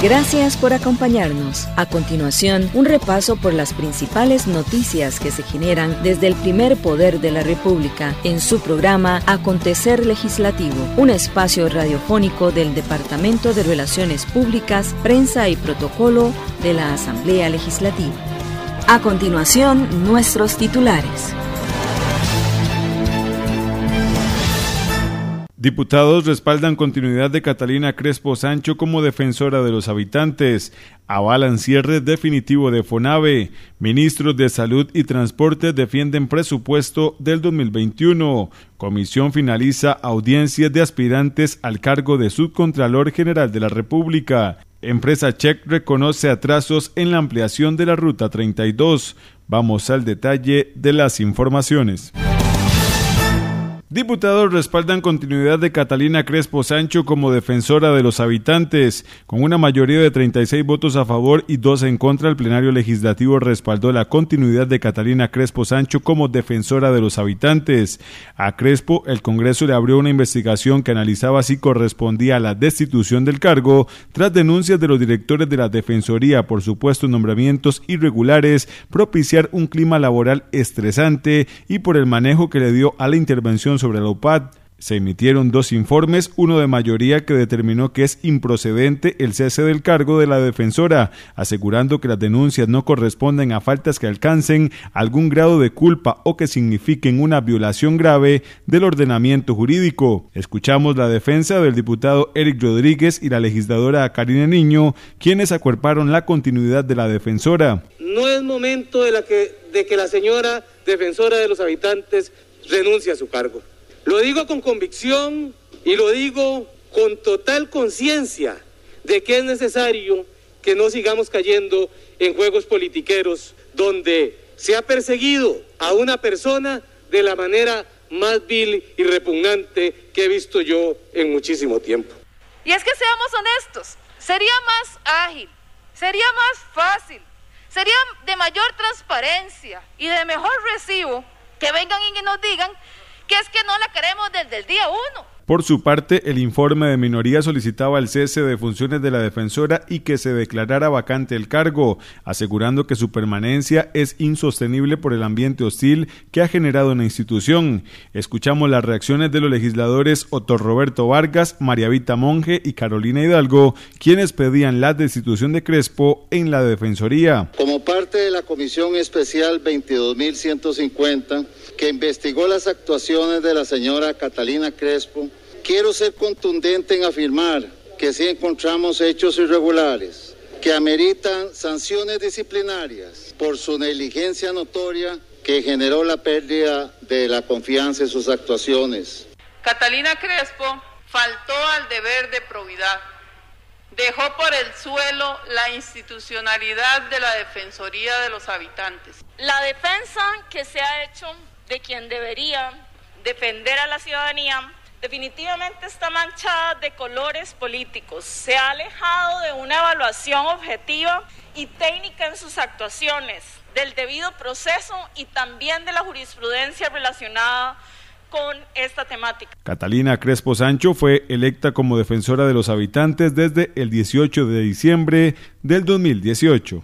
Gracias por acompañarnos. A continuación, un repaso por las principales noticias que se generan desde el primer poder de la República en su programa Acontecer Legislativo, un espacio radiofónico del Departamento de Relaciones Públicas, Prensa y Protocolo de la Asamblea Legislativa. A continuación, nuestros titulares. Diputados respaldan continuidad de Catalina Crespo Sancho como defensora de los habitantes. Avalan cierre definitivo de FONAVE. Ministros de Salud y Transporte defienden presupuesto del 2021. Comisión finaliza audiencias de aspirantes al cargo de Subcontralor General de la República. Empresa Check reconoce atrasos en la ampliación de la Ruta 32. Vamos al detalle de las informaciones. Diputados respaldan continuidad de Catalina Crespo Sancho como defensora de los habitantes. Con una mayoría de 36 votos a favor y dos en contra, el plenario legislativo respaldó la continuidad de Catalina Crespo Sancho como defensora de los habitantes. A Crespo, el Congreso le abrió una investigación que analizaba si correspondía a la destitución del cargo tras denuncias de los directores de la Defensoría por supuestos nombramientos irregulares, propiciar un clima laboral estresante y por el manejo que le dio a la intervención sobre la UPAD. Se emitieron dos informes, uno de mayoría que determinó que es improcedente el cese del cargo de la defensora, asegurando que las denuncias no corresponden a faltas que alcancen algún grado de culpa o que signifiquen una violación grave del ordenamiento jurídico. Escuchamos la defensa del diputado Eric Rodríguez y la legisladora Karina Niño, quienes acuerparon la continuidad de la defensora. No es momento de, que, de que la señora defensora de los habitantes renuncie a su cargo. Lo digo con convicción y lo digo con total conciencia de que es necesario que no sigamos cayendo en juegos politiqueros donde se ha perseguido a una persona de la manera más vil y repugnante que he visto yo en muchísimo tiempo. Y es que seamos honestos, sería más ágil, sería más fácil, sería de mayor transparencia y de mejor recibo que vengan y que nos digan que es que no la queremos desde el día uno. Por su parte, el informe de minoría solicitaba el cese de funciones de la defensora y que se declarara vacante el cargo, asegurando que su permanencia es insostenible por el ambiente hostil que ha generado la institución. Escuchamos las reacciones de los legisladores Otto Roberto Vargas, María Vita Monge y Carolina Hidalgo, quienes pedían la destitución de Crespo en la Defensoría. Como parte de la Comisión Especial 22.150, que investigó las actuaciones de la señora Catalina Crespo, quiero ser contundente en afirmar que sí encontramos hechos irregulares que ameritan sanciones disciplinarias por su negligencia notoria que generó la pérdida de la confianza en sus actuaciones. Catalina Crespo faltó al deber de probidad. Dejó por el suelo la institucionalidad de la Defensoría de los Habitantes. La defensa que se ha hecho de quien debería defender a la ciudadanía definitivamente está manchada de colores políticos. Se ha alejado de una evaluación objetiva y técnica en sus actuaciones, del debido proceso y también de la jurisprudencia relacionada con esta temática. Catalina Crespo Sancho fue electa como defensora de los habitantes desde el 18 de diciembre del 2018.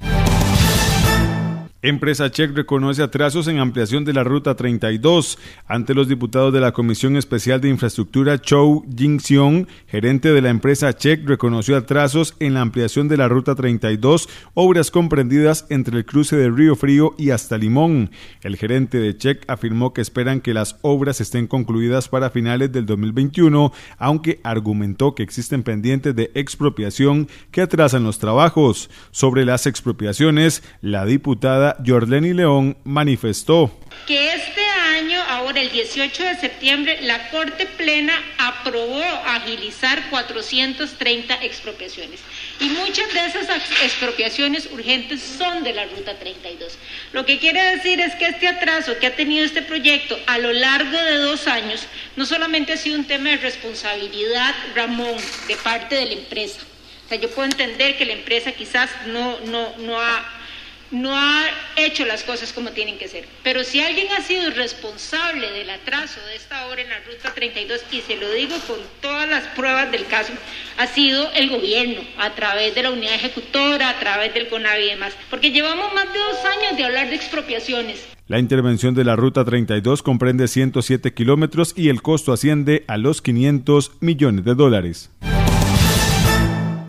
Empresa Check reconoce atrasos en ampliación de la Ruta 32. Ante los diputados de la Comisión Especial de Infraestructura, Chou Jing-xiong, gerente de la empresa Check, reconoció atrasos en la ampliación de la Ruta 32, obras comprendidas entre el cruce de Río Frío y hasta Limón. El gerente de Check afirmó que esperan que las obras estén concluidas para finales del 2021, aunque argumentó que existen pendientes de expropiación que atrasan los trabajos. Sobre las expropiaciones, la diputada Jordani León manifestó que este año, ahora el 18 de septiembre, la Corte Plena aprobó agilizar 430 expropiaciones. Y muchas de esas expropiaciones urgentes son de la Ruta 32. Lo que quiere decir es que este atraso que ha tenido este proyecto a lo largo de dos años no solamente ha sido un tema de responsabilidad, Ramón, de parte de la empresa. O sea, yo puedo entender que la empresa quizás no, no, no ha no ha hecho las cosas como tienen que ser. Pero si alguien ha sido responsable del atraso de esta obra en la Ruta 32, y se lo digo con todas las pruebas del caso, ha sido el gobierno, a través de la unidad ejecutora, a través del CONAVI y demás. Porque llevamos más de dos años de hablar de expropiaciones. La intervención de la Ruta 32 comprende 107 kilómetros y el costo asciende a los 500 millones de dólares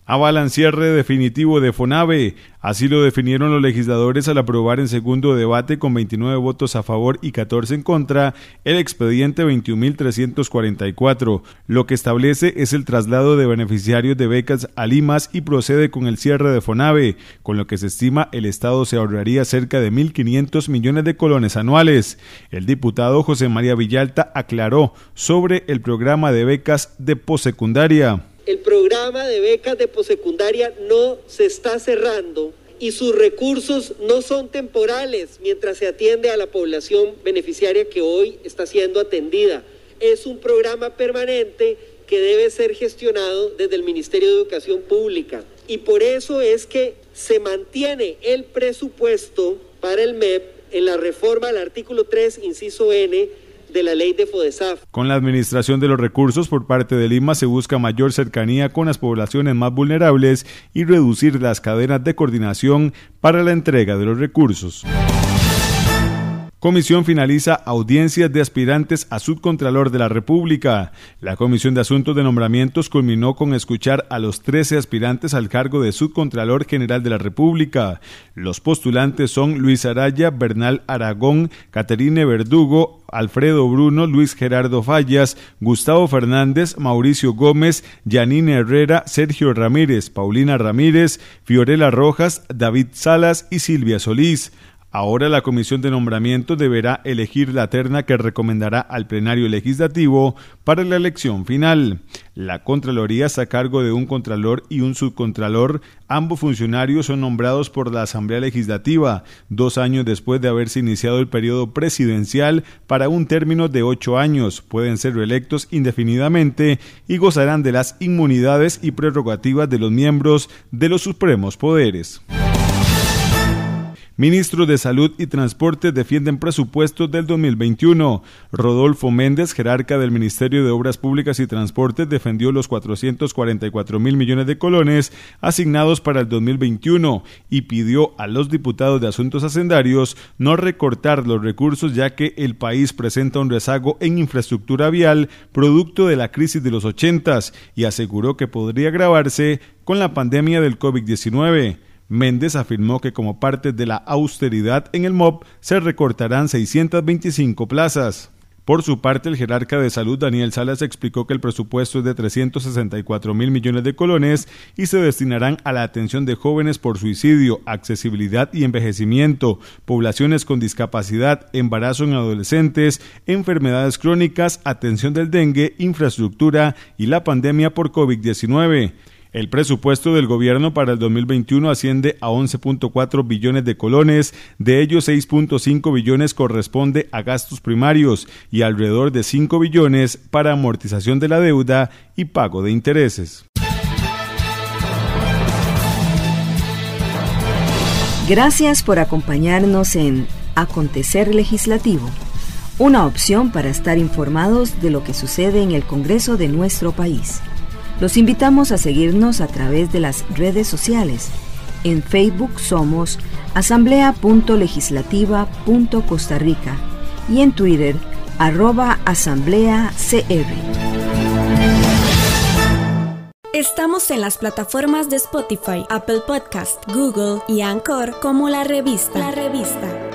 avalan cierre definitivo de FONAVE. Así lo definieron los legisladores al aprobar en segundo debate con 29 votos a favor y 14 en contra el expediente 21.344. Lo que establece es el traslado de beneficiarios de becas a Limas y procede con el cierre de FONAVE, con lo que se estima el Estado se ahorraría cerca de 1.500 millones de colones anuales. El diputado José María Villalta aclaró sobre el programa de becas de posecundaria el programa de becas de posecundaria no se está cerrando y sus recursos no son temporales mientras se atiende a la población beneficiaria que hoy está siendo atendida. Es un programa permanente que debe ser gestionado desde el Ministerio de Educación Pública. Y por eso es que se mantiene el presupuesto para el MEP en la reforma al artículo 3, inciso N, de la ley de FODESAF. Con la administración de los recursos por parte de Lima se busca mayor cercanía con las poblaciones más vulnerables y reducir las cadenas de coordinación para la entrega de los recursos. Comisión finaliza audiencias de aspirantes a subcontralor de la República. La Comisión de Asuntos de Nombramientos culminó con escuchar a los 13 aspirantes al cargo de subcontralor general de la República. Los postulantes son Luis Araya, Bernal Aragón, Caterine Verdugo, Alfredo Bruno, Luis Gerardo Fallas, Gustavo Fernández, Mauricio Gómez, Yanine Herrera, Sergio Ramírez, Paulina Ramírez, Fiorella Rojas, David Salas y Silvia Solís. Ahora la Comisión de Nombramiento deberá elegir la terna que recomendará al plenario legislativo para la elección final. La Contraloría está a cargo de un Contralor y un Subcontralor. Ambos funcionarios son nombrados por la Asamblea Legislativa, dos años después de haberse iniciado el periodo presidencial para un término de ocho años. Pueden ser reelectos indefinidamente y gozarán de las inmunidades y prerrogativas de los miembros de los supremos poderes. Ministros de Salud y Transporte defienden presupuestos del 2021. Rodolfo Méndez, jerarca del Ministerio de Obras Públicas y Transportes, defendió los 444 mil millones de colones asignados para el 2021 y pidió a los diputados de Asuntos Hacendarios no recortar los recursos ya que el país presenta un rezago en infraestructura vial producto de la crisis de los 80 y aseguró que podría agravarse con la pandemia del COVID-19. Méndez afirmó que como parte de la austeridad en el MOB se recortarán 625 plazas. Por su parte, el jerarca de salud Daniel Salas explicó que el presupuesto es de 364 mil millones de colones y se destinarán a la atención de jóvenes por suicidio, accesibilidad y envejecimiento, poblaciones con discapacidad, embarazo en adolescentes, enfermedades crónicas, atención del dengue, infraestructura y la pandemia por COVID-19. El presupuesto del gobierno para el 2021 asciende a 11.4 billones de colones, de ellos 6.5 billones corresponde a gastos primarios y alrededor de 5 billones para amortización de la deuda y pago de intereses. Gracias por acompañarnos en Acontecer Legislativo, una opción para estar informados de lo que sucede en el Congreso de nuestro país. Los invitamos a seguirnos a través de las redes sociales. En Facebook somos asamblea.legislativa.costarrica y en Twitter arroba asambleacr. Estamos en las plataformas de Spotify, Apple Podcast, Google y Anchor como la revista. La revista.